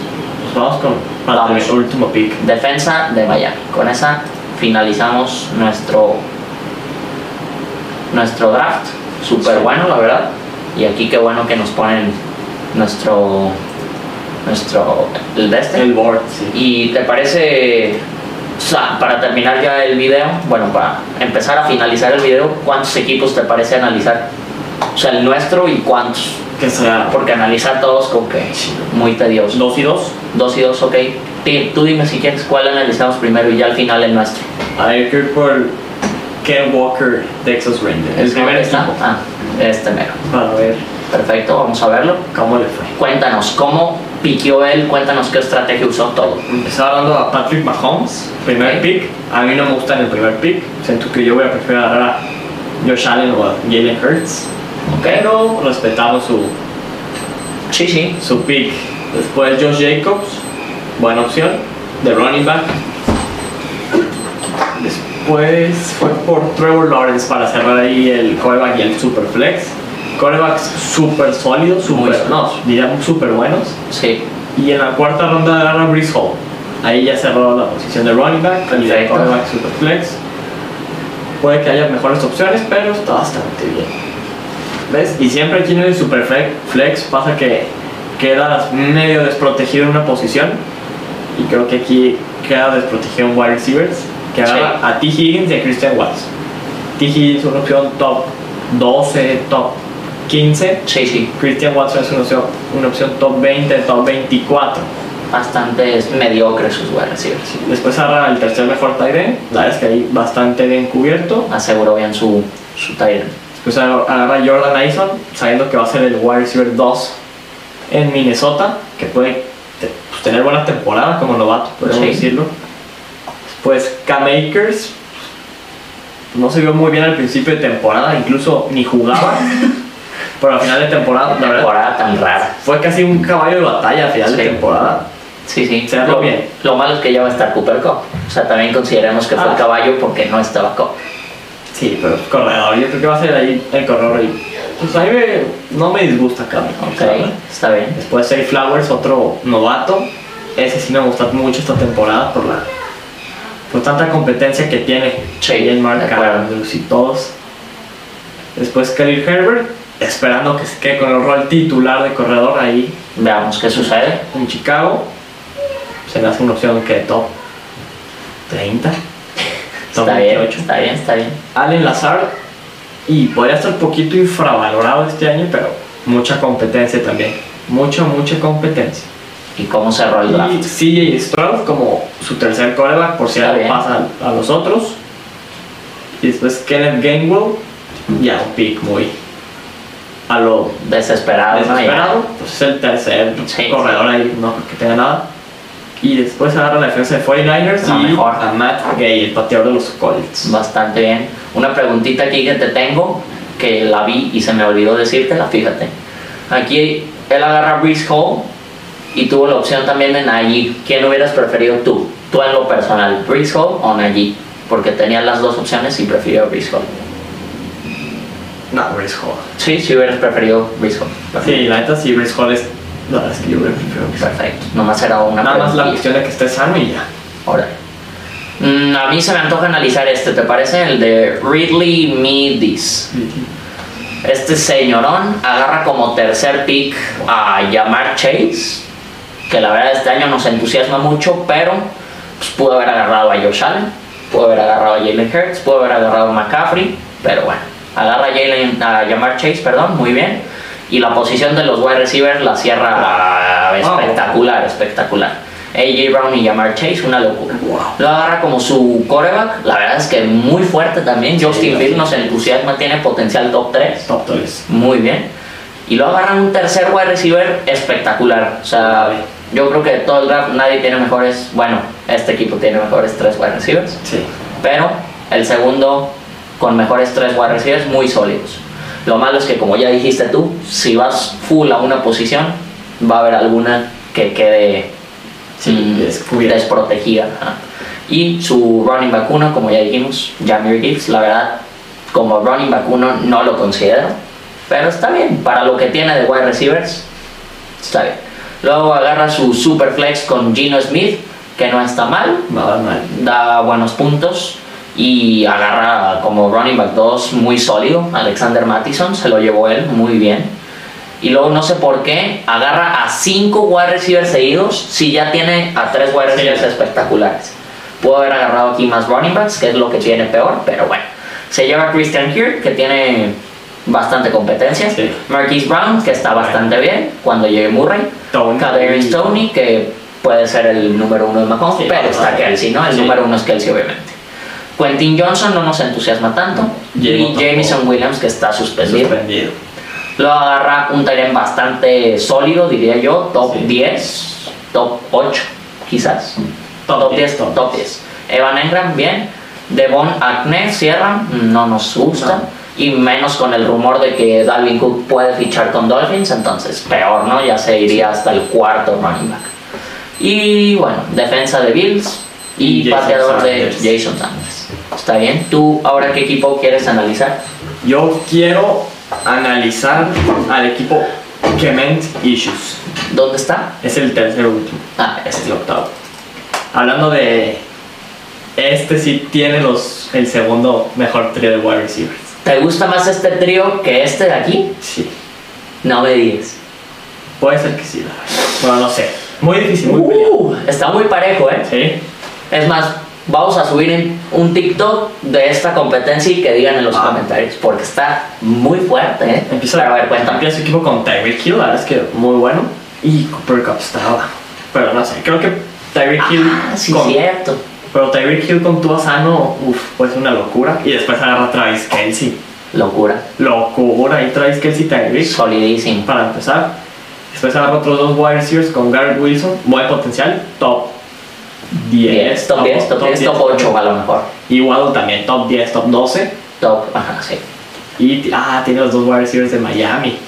Speaker 3: vamos con.
Speaker 2: Vamos.
Speaker 3: el último pick.
Speaker 2: defensa de Miami. Con esa finalizamos nuestro nuestro draft. Súper
Speaker 3: Sí.
Speaker 2: bueno, la verdad. Y aquí qué bueno que nos ponen nuestro nuestro el de este.
Speaker 3: El board, sí.
Speaker 2: ¿Y te parece, o sea, para terminar ya el video, bueno, para empezar a finalizar el video, ¿cuántos equipos te parece analizar? O sea, el nuestro y cuántos.
Speaker 3: Que sea.
Speaker 2: Porque analizar todos como que muy tedioso.
Speaker 3: Dos y dos.
Speaker 2: Dos y dos, ok. Ti- Tú dime si quieres cuál analizamos primero y ya al final el nuestro.
Speaker 3: Hay que ir por Ken Walker, Texas Rangers. El primer
Speaker 2: está? Ah, este mero.
Speaker 3: Para ver
Speaker 2: Perfecto, vamos a verlo.
Speaker 3: cómo le fue.
Speaker 2: Cuéntanos, ¿cómo piqueó él? Cuéntanos qué estrategia usó todo.
Speaker 3: Empezó hablando a Patrick Mahomes, primer
Speaker 2: Ok.
Speaker 3: pick. A mí no me gusta en el primer pick. Siento que yo voy a preferir agarrar a Josh Allen o a Jalen Hurts. Pero respetamos su,
Speaker 2: Sí, sí.
Speaker 3: su pick. Después Josh Jacobs, buena opción, de running back. Después fue por Trevor Lawrence para cerrar ahí el coreback y el super flex. Corebacks súper sólidos, super, no, diríamos súper buenos.
Speaker 2: Sí.
Speaker 3: Y en la cuarta ronda agarra a Brees Hall. Ahí ya cerró la posición de running back y de quarterback super flex. Puede que haya mejores opciones, pero está bastante bien. ¿Ves? Y siempre aquí en el super flex, flex pasa que quedas medio desprotegido en una posición. Y creo que aquí queda desprotegido en wide receivers. Que agarra a T. Higgins y a Christian Watts. T. Higgins una opción top 12, top 15.
Speaker 2: Sí, sí.
Speaker 3: Christian Watson es una opción, una opción top 20, top 24.
Speaker 2: Bastante mediocre sus wide receivers.
Speaker 3: Después agarra el tercer mejor tight end. La verdad es que ahí bastante bien cubierto.
Speaker 2: Aseguró bien su, su tight end.
Speaker 3: Después agarra a Jordan Addison, sabiendo que va a ser el wide receiver 2 en Minnesota, que puede pues, tener buena temporada como novato, podemos
Speaker 2: Sí.
Speaker 3: decirlo. Después Cam Akers, no se vio muy bien al principio de temporada, incluso ni jugaba. pero al final de temporada, la verdad,
Speaker 2: Temporada tan rara.
Speaker 3: fue casi un caballo de batalla al final
Speaker 2: Sí.
Speaker 3: de temporada.
Speaker 2: Sí, sí.
Speaker 3: Cerró
Speaker 2: Lo,
Speaker 3: bien.
Speaker 2: lo malo es que ya va a estar Cooper Cup. O sea, también consideremos que fue
Speaker 3: Ah.
Speaker 2: el caballo porque no estaba Cup.
Speaker 3: Sí, pero corredor, yo creo que va a ser ahí el corredor y pues a mí me- no me disgusta acá.
Speaker 2: Ok, está bien.
Speaker 3: Después Say Flowers, otro novato. Ese sí me gusta mucho esta temporada por la por tanta competencia que tiene. En Mark y todos. Después Khalil Herbert, esperando que se quede con el rol titular de corredor ahí
Speaker 2: Veamos qué sucede.
Speaker 3: en Chicago. Se me hace una opción que top 30. Top
Speaker 2: Está bien,
Speaker 3: 28.
Speaker 2: está bien, está bien.
Speaker 3: Allen Lazard y podría estar un poquito infravalorado este año, pero mucha competencia también. Mucha, mucha competencia.
Speaker 2: ¿Y cómo cerró el
Speaker 3: Y
Speaker 2: draft?
Speaker 3: CJ Stroud como su tercer coreback, por si algo
Speaker 2: bien.
Speaker 3: pasa a los otros. Y después Kenneth Gainwell, ya un pick muy a lo
Speaker 2: Desesperado, ¿no?
Speaker 3: desesperado. Pues es el tercer
Speaker 2: Sí.
Speaker 3: corredor ahí, no creo que tenga nada. Y después agarra la defensa de 49ers
Speaker 2: La
Speaker 3: y
Speaker 2: mejor.
Speaker 3: a Matt Gay, el pateador de los Colts.
Speaker 2: Bastante bien. Una preguntita aquí que te tengo, que la vi y se me olvidó decírtela, fíjate. Aquí él agarra a Breeze Hall y tuvo la opción también de Najee. ¿Quién hubieras preferido tú? Tú en lo personal, Breeze Hall o Najee? Porque tenía las dos opciones y prefirió a Breeze Hall.
Speaker 3: No, Brees Hall.
Speaker 2: Sí, sí hubieras preferido Breeze Hall.
Speaker 3: Sí, la neta sí, Brees Hall es. Verdad es que yo Brees Hall.
Speaker 2: Perfecto. Nomás era una
Speaker 3: Nada más la cuestión de que esté sano y ya.
Speaker 2: Órale. Mm, a mí se me antoja analizar este, ¿te parece? El de Ridley Midis. Este señorón agarra como tercer pick a Yamar Chase, que la verdad este año nos entusiasma mucho, pero pues, pudo haber agarrado a Josh Allen, pudo haber agarrado a Jalen Hurts, pudo haber agarrado a McCaffrey, pero bueno, agarra a, Jalen, a Yamar Chase, perdón, muy bien. Y la posición de los wide receivers la cierra espectacular, espectacular. AJ Brown y Jamar Chase, una locura. Lo agarra como su coreback, la verdad es que muy fuerte también. Justin Fields nos entusiasma, tiene potencial top 3.
Speaker 3: Top 3.
Speaker 2: Muy bien. Y lo agarran un tercer wide receiver espectacular. O sea, yo creo que todo el draft nadie tiene mejores. Bueno, este equipo tiene mejores tres wide receivers.
Speaker 3: Sí.
Speaker 2: Pero el segundo con mejores tres wide receivers muy sólidos. Lo malo es que, como ya dijiste tú, si vas full a una posición, va a haber alguna que quede
Speaker 3: Sí,
Speaker 2: mm,
Speaker 3: descubierta.
Speaker 2: desprotegida. ajá. Y su running back uno, como ya dijimos, Jamir Gibbs, la verdad, como running back uno no lo considero, pero está bien, para lo que tiene de wide receivers, está bien. Luego agarra su super flex con Gino Smith, que no está mal,
Speaker 3: Nada mal.
Speaker 2: da buenos puntos y agarra como running back 2 muy sólido. Alexander Mattison se lo llevó él muy bien. Y luego no sé por qué agarra a 5 wide receivers seguidos si ya tiene a 3 wide receivers
Speaker 3: Sí.
Speaker 2: espectaculares. Puedo haber agarrado aquí más running backs, que es lo que tiene peor, pero bueno. Se lleva a Christian Kirk, que tiene bastante competencia.
Speaker 3: Sí.
Speaker 2: Marquise Brown, que está bastante bien cuando llegue Murray. Kadarius Tony, que puede ser el número uno de Mahomes,
Speaker 3: Sí,
Speaker 2: pero está. Kelsey, ¿no? El número uno es Kelsey, obviamente. Quentin Johnson no nos entusiasma tanto. Y. Jameson Williams, que está suspendido.
Speaker 3: Suspendido.
Speaker 2: Lo agarra un Tyrant bastante sólido, diría yo, top
Speaker 3: Sí.
Speaker 2: 10, top 8, quizás.
Speaker 3: Top 10,
Speaker 2: 10,
Speaker 3: top
Speaker 2: top 10. Evan Engram, bien. Devon Acne, cierran, no nos gusta. Y menos con el rumor de que Dalvin Cook puede fichar con Dolphins, entonces peor, ¿no? Ya se iría hasta el cuarto running back. Y bueno, defensa de Bills y, pateador de. Jason Sanders. Está bien. ¿Tú ahora qué equipo quieres analizar?
Speaker 3: Yo quiero analizar al equipo Clement Issues.
Speaker 2: ¿Dónde está?
Speaker 3: Es el tercer último.
Speaker 2: Ah,
Speaker 3: Es el octavo. Hablando de. Este sí tiene los, el segundo mejor trío de wide receivers.
Speaker 2: ¿Te gusta más este trío que este de aquí?
Speaker 3: Sí.
Speaker 2: No me digas.
Speaker 3: Puede ser que sí, la verdad. Bueno, no sé. Muy difícil, muy.
Speaker 2: Uh, está muy parejo, ¿eh?
Speaker 3: Sí.
Speaker 2: Es más, vamos a subir un TikTok de esta competencia y que digan en los
Speaker 3: Ah.
Speaker 2: comentarios, porque está muy fuerte, ¿eh?
Speaker 3: Empieza,
Speaker 2: Pero a ver, cuéntame.
Speaker 3: empieza su equipo con Tyreek Hill, la verdad es que muy bueno. Y Cooper Cup está abajo. Pero no sé, creo que Tyreek Hill.
Speaker 2: Ah, sí,
Speaker 3: con,
Speaker 2: cierto.
Speaker 3: pero Tyreek Hill con Tua sano, uff, pues una locura. Y después agarra Travis Kelsey.
Speaker 2: Locura.
Speaker 3: Locura. Y Travis Kelsey y Tyreek.
Speaker 2: Solidísimo.
Speaker 3: para empezar. Después agarra otros dos wide receivers con Garrett Wilson, buen potencial, top 10,
Speaker 2: 10, top 10, top 10, top 8 a lo mejor.
Speaker 3: Y Waddle también, top 10, top 12.
Speaker 2: Top, ajá, sí.
Speaker 3: Y ah, tiene los dos wide receivers de Miami.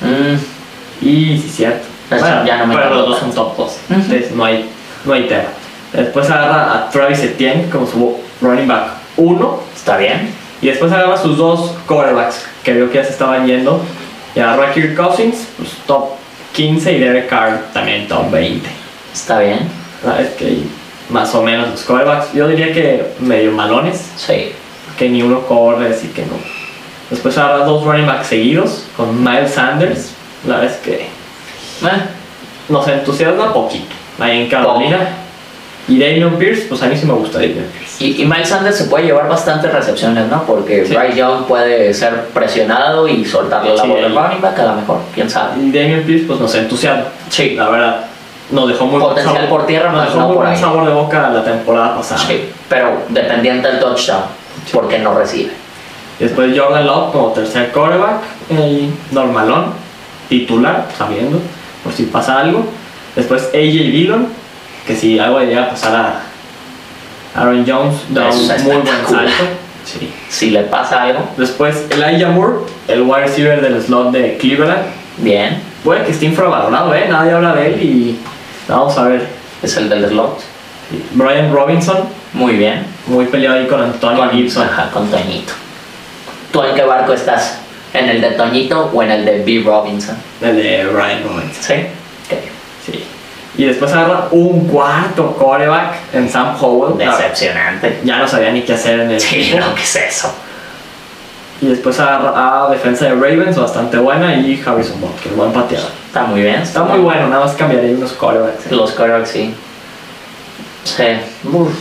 Speaker 2: Mm,
Speaker 3: Y sí, cierto.
Speaker 2: Eso ya no me
Speaker 3: pero los dos son top 2.
Speaker 2: Ujú.
Speaker 3: Entonces no hay, no hay tema. Después agarra a Travis Etienne como su running back 1.
Speaker 2: está bien.
Speaker 3: Y después agarra sus dos quarterbacks que veo que ya se estaban yendo. Y agarra a Kirk Cousins, pues top 15 y Derek Carr también top 20.
Speaker 2: Está bien.
Speaker 3: ¿Sabes? Que más o menos los quarterbacks, yo diría que medio malones,
Speaker 2: Sí.
Speaker 3: que ni uno corre, así que no. Después agarra dos running backs seguidos con Miles Sanders. La verdad es que
Speaker 2: Eh,
Speaker 3: nos entusiasma poquito ahí en Carolina. Y Damian Pierce, pues a mí sí me gusta Damian Pierce.
Speaker 2: Y, y Miles Sanders se puede llevar bastantes recepciones, ¿no? Porque
Speaker 3: Sí.
Speaker 2: Bryce Young puede ser presionado y soltarle la
Speaker 3: Sí,
Speaker 2: bola al running back, a lo mejor, quién sabe.
Speaker 3: Y Damian Pierce, pues nos entusiasma.
Speaker 2: Sí.
Speaker 3: La verdad, nos dejó muy
Speaker 2: Potencial
Speaker 3: sabor-
Speaker 2: por tierra,
Speaker 3: nos dejó
Speaker 2: no
Speaker 3: muy
Speaker 2: por
Speaker 3: buen sabor de boca la temporada pasada.
Speaker 2: Sí, pero dependiente del touchdown, porque no recibe.
Speaker 3: Después Jordan Love como tercer quarterback, eh, normalón, titular, sabiendo, por si pasa algo. Después AJ Dillon, que si algo le llega a pasar a Aaron Jones, da un muy buen salto. Sí.
Speaker 2: Si le pasa algo,
Speaker 3: Después Elijah Moore, el wide receiver del slot de Cleveland.
Speaker 2: bien,
Speaker 3: Puede que esté infravalorado, ¿eh? Nadie habla de él y vamos a ver.
Speaker 2: es el del slot.
Speaker 3: Sí. Brian Robinson,
Speaker 2: Muy bien.
Speaker 3: muy peleado ahí con Antonio
Speaker 2: Con,
Speaker 3: Gibson.
Speaker 2: ajá, con Toñito. ¿Tú en qué barco estás? ¿En el de Toñito o en el de B. Robinson?
Speaker 3: El de Brian Robinson.
Speaker 2: Sí.
Speaker 3: Sí. Y después agarra un cuarto coreback en Sam Howell.
Speaker 2: Decepcionante.
Speaker 3: Ya no sabía ni qué hacer en el
Speaker 2: Sí,
Speaker 3: equipo.
Speaker 2: no, ¿qué es eso?
Speaker 4: Y después a, a defensa de Ravens bastante buena y Harrison Butker, buen pateador.
Speaker 2: Está muy bien.
Speaker 4: Está muy bueno, nada más cambiaría unos corebacks.
Speaker 2: Los corebacks, sí. Sí. Uf.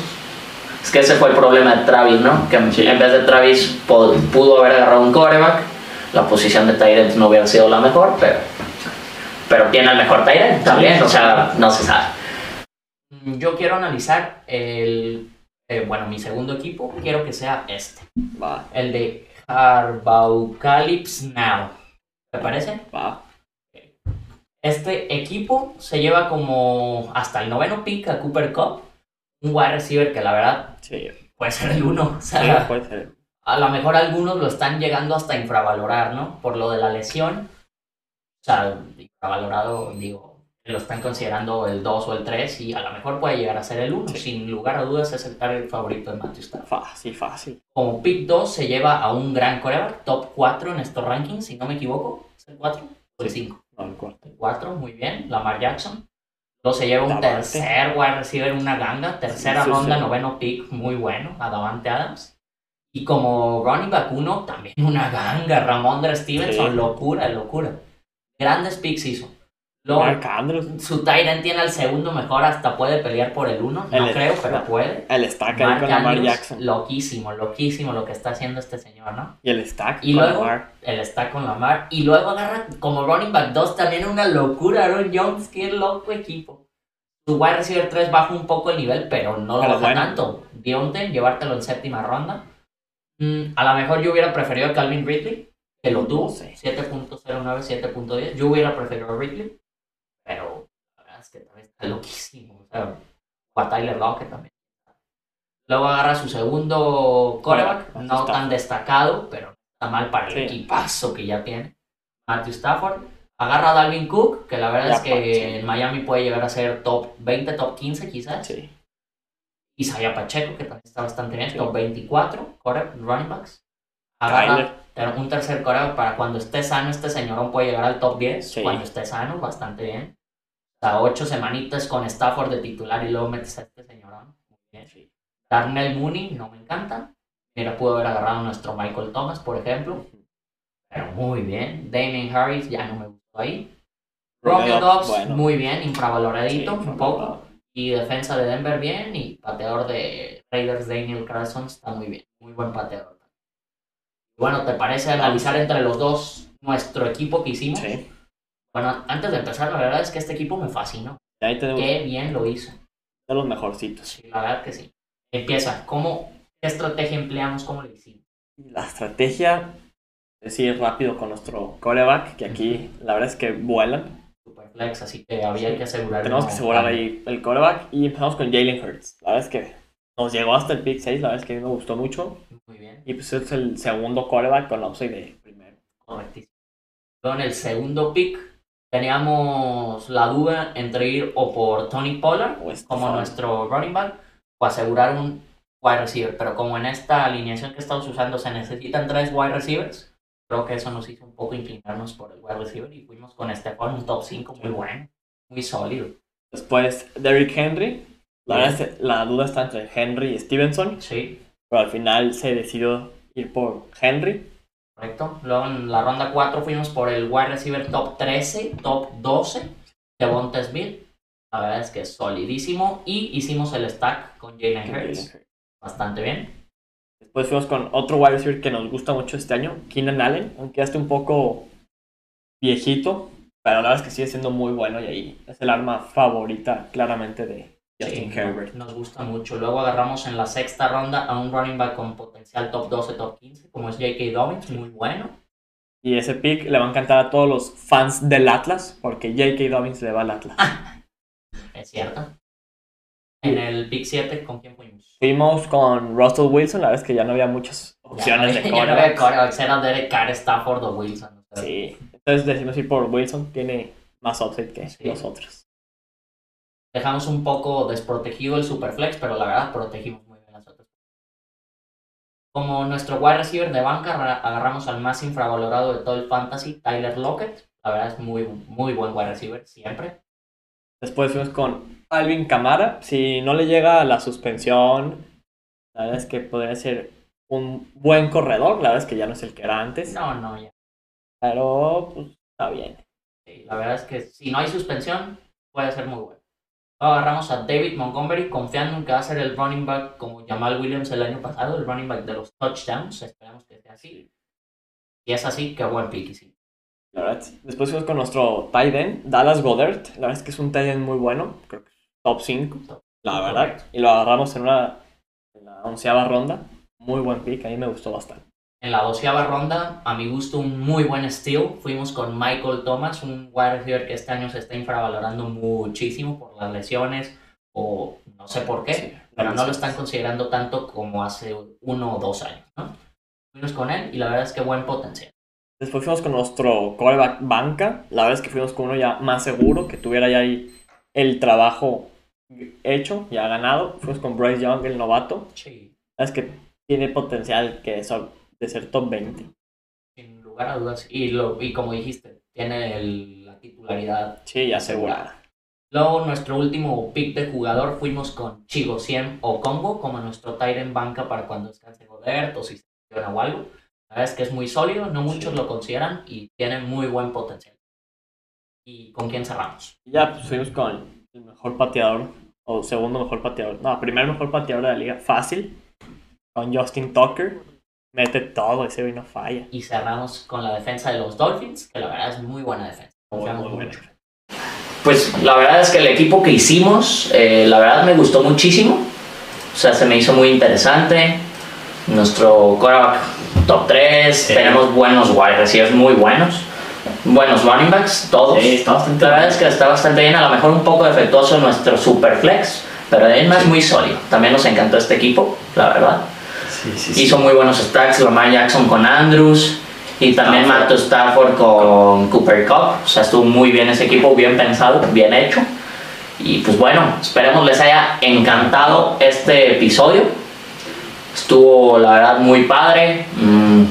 Speaker 2: Es que ese fue el problema de Travis, ¿no? Que
Speaker 4: Sí.
Speaker 2: en vez de Travis pudo haber agarrado un coreback, la posición de Tyrant no hubiera sido la mejor, pero, pero tiene el mejor Tyrant también,
Speaker 4: Sí.
Speaker 2: o sea, no se sabe. Yo quiero analizar el, eh, bueno, mi segundo equipo, quiero que sea este,
Speaker 3: Va,
Speaker 2: el de Arbaucalypse Now. ¿Te parece?
Speaker 3: va.
Speaker 2: Este equipo se lleva como hasta el noveno pick a Cooper Cup, un wide receiver que la verdad
Speaker 3: Sí,
Speaker 2: puede ser el uno. O
Speaker 3: sí,
Speaker 2: sea,
Speaker 3: puede ser.
Speaker 2: a lo mejor algunos lo están llegando hasta infravalorar, ¿no? Por lo de la lesión. O sea, infravalorado, digo, lo están considerando el 2 o el 3 y a lo mejor puede llegar a ser el 1.
Speaker 3: Sí.
Speaker 2: Sin lugar a dudas es el target favorito de Matthew Stafford.
Speaker 3: Fácil, fácil.
Speaker 2: Como pick 2 se lleva a un gran coreback, top 4 en estos rankings, si no me equivoco. ¿Es el 4 o el 5?
Speaker 3: No, el cuarto.
Speaker 2: 4, muy bien. Lamar Jackson. Luego se lleva un
Speaker 3: Davante.
Speaker 2: tercer wide receiver, una ganga. Tercera
Speaker 3: Sí, sí,
Speaker 2: ronda, noveno pick, muy bueno. A Davante Adams. Y como running back también una ganga. Ramondre Stevenson, locura, locura. Grandes picks hizo. Luego,
Speaker 3: Mark Andrews.
Speaker 2: su Tyrant tiene el segundo mejor, hasta puede pelear por el uno. No
Speaker 3: El-
Speaker 2: creo, pero puede.
Speaker 3: El stack ahí con Lamar Jackson.
Speaker 2: loquísimo, loquísimo lo que está haciendo este señor, ¿no?
Speaker 3: Y el stack
Speaker 2: Y
Speaker 3: con
Speaker 2: luego-
Speaker 3: Lamar.
Speaker 2: Él está con Lamar. Y luego agarra como running back 2 también una locura. Aaron Jones, qué loco equipo. Su wide receiver 3 baja un poco el nivel, pero no lo
Speaker 3: Pero
Speaker 2: baja
Speaker 3: bueno.
Speaker 2: tanto. Dionte, llevártelo en séptima ronda. Mm, a lo mejor yo hubiera preferido a Calvin Ridley, que lo tuvo.
Speaker 3: No sé.
Speaker 2: 7.09, 7.10. Yo hubiera preferido a Ridley, pero la verdad es que también está loquísimo. O sea, o a Tyler Lockett también. Luego agarra su segundo coreback, no
Speaker 3: Stafford.
Speaker 2: tan destacado, pero está mal para el
Speaker 3: Sí.
Speaker 2: equipazo que ya tiene. Matthew Stafford. Agarra a Dalvin Cook, que la verdad
Speaker 3: Ya,
Speaker 2: es que
Speaker 3: sí.
Speaker 2: en Miami puede llegar a ser top 20, top 15 quizás.
Speaker 3: Sí.
Speaker 2: Isaiah Pacheco, que también está bastante bien,
Speaker 3: Sí.
Speaker 2: top 24, core- running backs. Agarra un tercer coreback para cuando esté sano, este señorón puede llegar al top 10.
Speaker 3: Sí.
Speaker 2: Cuando esté sano, bastante bien. Sea, ocho semanitas con Stafford de titular y luego metes a este señorón. Muy bien. Darnell Mooney, no me encanta. Mira, pudo haber agarrado a nuestro Michael Thomas, por ejemplo. Pero muy bien. Damien Harris ya no me gustó ahí. Dobbs,
Speaker 3: bueno.
Speaker 2: muy bien, infravaloradito
Speaker 3: Sí,
Speaker 2: un poco. Y defensa de Denver bien. Y pateador de Raiders, Daniel Carlson, está muy bien. Muy buen pateador. Bueno, ¿te parece analizar entre los dos nuestro equipo que hicimos?
Speaker 3: Sí.
Speaker 2: Bueno, antes de empezar, la verdad es que este equipo me fascinó.
Speaker 3: Y ahí tenemos
Speaker 2: Qué bien lo hizo.
Speaker 3: de los mejorcitos.
Speaker 2: Sí, la verdad que sí. Empieza. ¿Cómo, ¿Qué estrategia empleamos? ¿Cómo lo hicimos?
Speaker 3: La estrategia es ir rápido con nuestro coreback, que aquí la verdad es que vuelan.
Speaker 2: Superflex, así que había que asegurar.
Speaker 3: Tenemos que asegurar ahí el coreback y empezamos con Jalen Hurts. La verdad es que nos llegó hasta el pick 6, la verdad es que a mí me gustó mucho.
Speaker 2: Muy bien.
Speaker 3: Y pues es el segundo coreback con la upside de primero.
Speaker 2: Correctísimo. En el segundo pick teníamos la duda entre ir o por Tony Pollard
Speaker 3: este
Speaker 2: como nuestro running back o asegurar un wide receiver. Pero como en esta alineación que estamos usando se necesitan tres wide receivers, creo que eso nos hizo un poco inclinarnos por el wide receiver y fuimos con Stephon, un top 5 muy bueno, muy sólido.
Speaker 3: Después Derrick Henry. La es la duda está entre Henry y Stevenson,
Speaker 2: Sí,
Speaker 3: pero al final se decidió ir por Henry.
Speaker 2: Correcto. Luego en la ronda 4 fuimos por el wide receiver top 13, top 12, Devonta Smith. La verdad es que es solidísimo. Y hicimos el stack con Jalen Hurts. Bastante bien.
Speaker 3: Después fuimos con otro wide receiver que nos gusta mucho este año, Keenan Allen, aunque ya esté un poco viejito, pero la verdad es que sigue siendo muy bueno y ahí es el arma favorita claramente de
Speaker 2: Sí,
Speaker 3: Herbert.
Speaker 2: Nos gusta mucho. Luego agarramos en la sexta ronda a un running back con potencial top 12, top 15, como es J.K. Dobbins, muy bueno.
Speaker 3: Y ese pick le va a encantar a todos los fans del Atlas, porque J.K. Dobbins le va al Atlas.
Speaker 2: Es cierto. En el pick 7, ¿con quién fuimos?
Speaker 3: Fuimos con Russell Wilson, la verdad es que ya no había muchas opciones
Speaker 2: ya,
Speaker 3: de
Speaker 2: no- ya no había era Derek Carr, Stafford o Wilson.
Speaker 3: Sí, entonces decidimos ir por Wilson, tiene más upside que
Speaker 2: Sí.
Speaker 3: los otros.
Speaker 2: Dejamos un poco desprotegido el Superflex, pero la verdad protegimos muy bien las otras. Como nuestro wide receiver de banca, agarra- agarramos al más infravalorado de todo el fantasy, Tyler Lockett. La verdad es muy, muy buen wide receiver, siempre.
Speaker 3: Después fuimos con Alvin Camara. Si no le llega la suspensión, la verdad es que podría ser
Speaker 1: un buen corredor. La verdad es que ya no es el que era antes.
Speaker 2: No, no, ya.
Speaker 1: Pero, pues, está bien.
Speaker 2: Sí, la verdad es que si no hay suspensión, puede ser muy bueno. Agarramos a David Montgomery, confiando en que va a ser el running back como Jamal Williams el año pasado, el running back de los touchdowns. Esperamos que sea así. Si es así, qué buen pick. y Sí.
Speaker 1: La verdad. Después fuimos con nuestro tight end, Dallas Goddard. La verdad es que es un tight end muy bueno. Creo que top 5, la verdad. Y lo agarramos en una en la onceava ronda. Muy buen pick, a mí me gustó bastante.
Speaker 2: En la doceava ronda, a mi gusto, un muy buen steal. Fuimos con Michael Thomas, un wide receiver que este año se está infravalorando muchísimo por las lesiones o no sé por qué,
Speaker 1: Sí,
Speaker 2: pero no lo están considerando tanto como hace uno o dos años. ¿no? Fuimos con él y la verdad es que buen potencial.
Speaker 1: Después fuimos con nuestro coreback banca. La verdad es que fuimos con uno ya más seguro, que tuviera ya ahí el trabajo hecho, ya ganado. Fuimos con Bryce Young, el novato.
Speaker 2: Sí,
Speaker 1: La verdad es que tiene potencial que eso- de ser top 20.
Speaker 2: sin lugar a dudas. Y, lo, y como dijiste, tiene el- la titularidad
Speaker 1: Sí, asegurada.
Speaker 2: Luego, nuestro último pick de jugador fuimos con Chigo 100 o Congo como nuestro tight en banca para cuando descanse Godert o si se lesiona o algo. La verdad es que es muy sólido, no muchos
Speaker 1: Sí.
Speaker 2: lo consideran y tiene muy buen potencial. ¿Y con quién cerramos?
Speaker 1: Ya pues, fuimos con el mejor pateador, o segundo mejor pateador, no, primer mejor pateador de la liga, fácil, con Justin Tucker. Mete todo, ese güey no falla.
Speaker 2: Y cerramos con la defensa de los Dolphins, que la verdad es muy buena defensa.
Speaker 1: Muy,
Speaker 2: Confiamos
Speaker 1: muy
Speaker 2: mucho.
Speaker 1: buena.
Speaker 2: Pues la verdad es que el equipo que hicimos, eh, la verdad me gustó muchísimo. O sea, se me hizo muy interesante. Nuestro quarterback top 3,
Speaker 3: Sí.
Speaker 2: tenemos buenos wide receivers muy buenos. Buenos running backs, todos.
Speaker 3: Sí, está bastante
Speaker 2: La verdad es que está bastante bien, a lo mejor un poco defectuoso nuestro super flex, pero además muy sólido. También nos encantó este equipo, la verdad.
Speaker 3: Sí, sí, sí.
Speaker 2: Hizo muy buenos stacks Lamar Jackson con Andrews y también
Speaker 3: Stafford.
Speaker 2: Matthew Stafford con Cooper Cup. O sea, estuvo muy bien ese equipo, bien pensado, bien hecho. Y pues bueno, esperemos les haya encantado este episodio. Estuvo la verdad muy padre. Mm,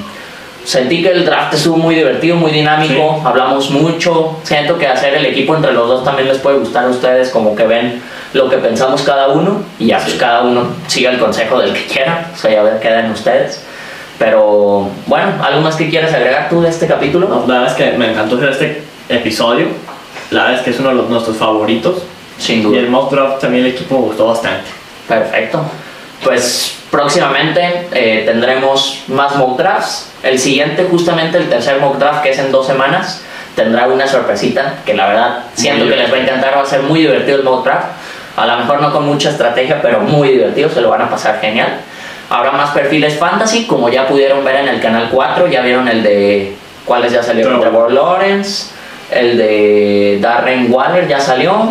Speaker 2: sentí que el draft estuvo muy divertido, muy dinámico.
Speaker 3: Sí.
Speaker 2: Hablamos mucho. Siento que hacer el equipo entre los dos también les puede gustar a ustedes, como que ven lo que pensamos cada uno y ya pues cada uno siga el consejo del que quiera. O sea, ya ver quedan ustedes. Pero bueno, ¿algo más que quieras agregar tú de este capítulo?
Speaker 3: No, la verdad es que me encantó hacer este episodio. La verdad es que es uno de los, nuestros favoritos.
Speaker 2: Sin
Speaker 3: Y
Speaker 2: duda.
Speaker 3: el mock draft también el equipo me gustó bastante.
Speaker 2: Perfecto. Pues próximamente eh, tendremos más mock drafts. El siguiente, justamente el tercer mock draft, que es en dos semanas, tendrá una sorpresita que la verdad siento que les va a encantar. Va a ser muy divertido el mock draft. A lo mejor no con mucha estrategia, pero muy divertido. Se lo van a pasar genial. Habrá más perfiles fantasy, como ya pudieron ver en el canal 4. Ya vieron el de. ¿Cuáles ya salieron?
Speaker 3: Trevor.
Speaker 2: Trevor Lawrence. El de Darren Waller ya salió.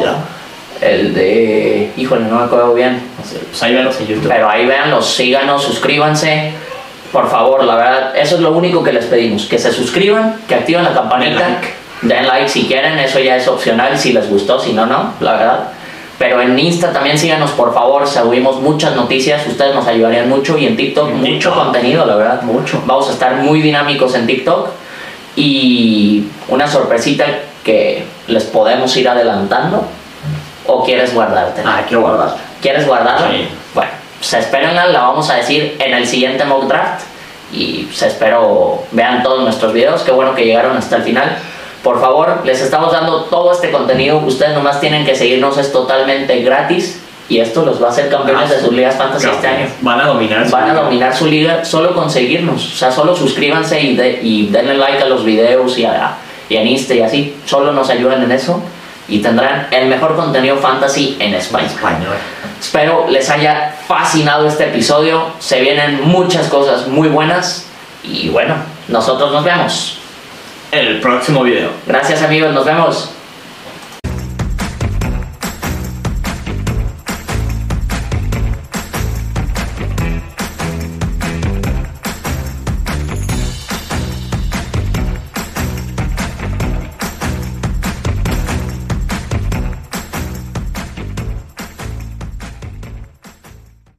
Speaker 2: El de. Híjole, no me acuerdo bien.
Speaker 3: Pues ahí venos en YouTube.
Speaker 2: Pero ahí véanlos, síganos, suscríbanse. Por favor, la verdad, eso es lo único que les pedimos. Que se suscriban, que activen la campanita.
Speaker 3: Den like.
Speaker 2: Den like si quieren, eso ya es opcional, si les gustó, si no, no, la verdad. Pero en Insta también síganos, por favor. Subimos muchas noticias, ustedes nos ayudarían mucho. Y en TikTok,
Speaker 3: En
Speaker 2: mucho
Speaker 3: TikTok.
Speaker 2: contenido, la verdad.
Speaker 3: Mucho.
Speaker 2: Vamos a estar muy dinámicos en TikTok. Y una sorpresita que les podemos ir adelantando. ¿O quieres guardarte?
Speaker 3: Ah, quiero guardar.
Speaker 2: ¿Quieres guardarla?
Speaker 3: Sí.
Speaker 2: Bueno, pues espérenla, la vamos a decir en el siguiente mock draft. Y pues espero vean todos nuestros videos. Qué bueno que llegaron hasta el final. Por favor, les estamos dando todo este contenido. Ustedes nomás tienen que seguirnos, es totalmente gratis. Y esto los va a hacer campeones de sus ligas fantasy este año.
Speaker 3: Van a dominar. su
Speaker 2: Van a
Speaker 3: liga.
Speaker 2: dominar su liga solo con seguirnos. O sea, solo suscríbanse y, de- y denle like a los videos y, a, y en Insta y así. Solo nos ayudan en eso. Y tendrán el mejor contenido fantasy en español.
Speaker 3: Español.
Speaker 2: Espero les haya fascinado este episodio. Se vienen muchas cosas muy buenas. Y bueno, nosotros nos vemos.
Speaker 3: El próximo video.
Speaker 2: Gracias amigos, nos vemos.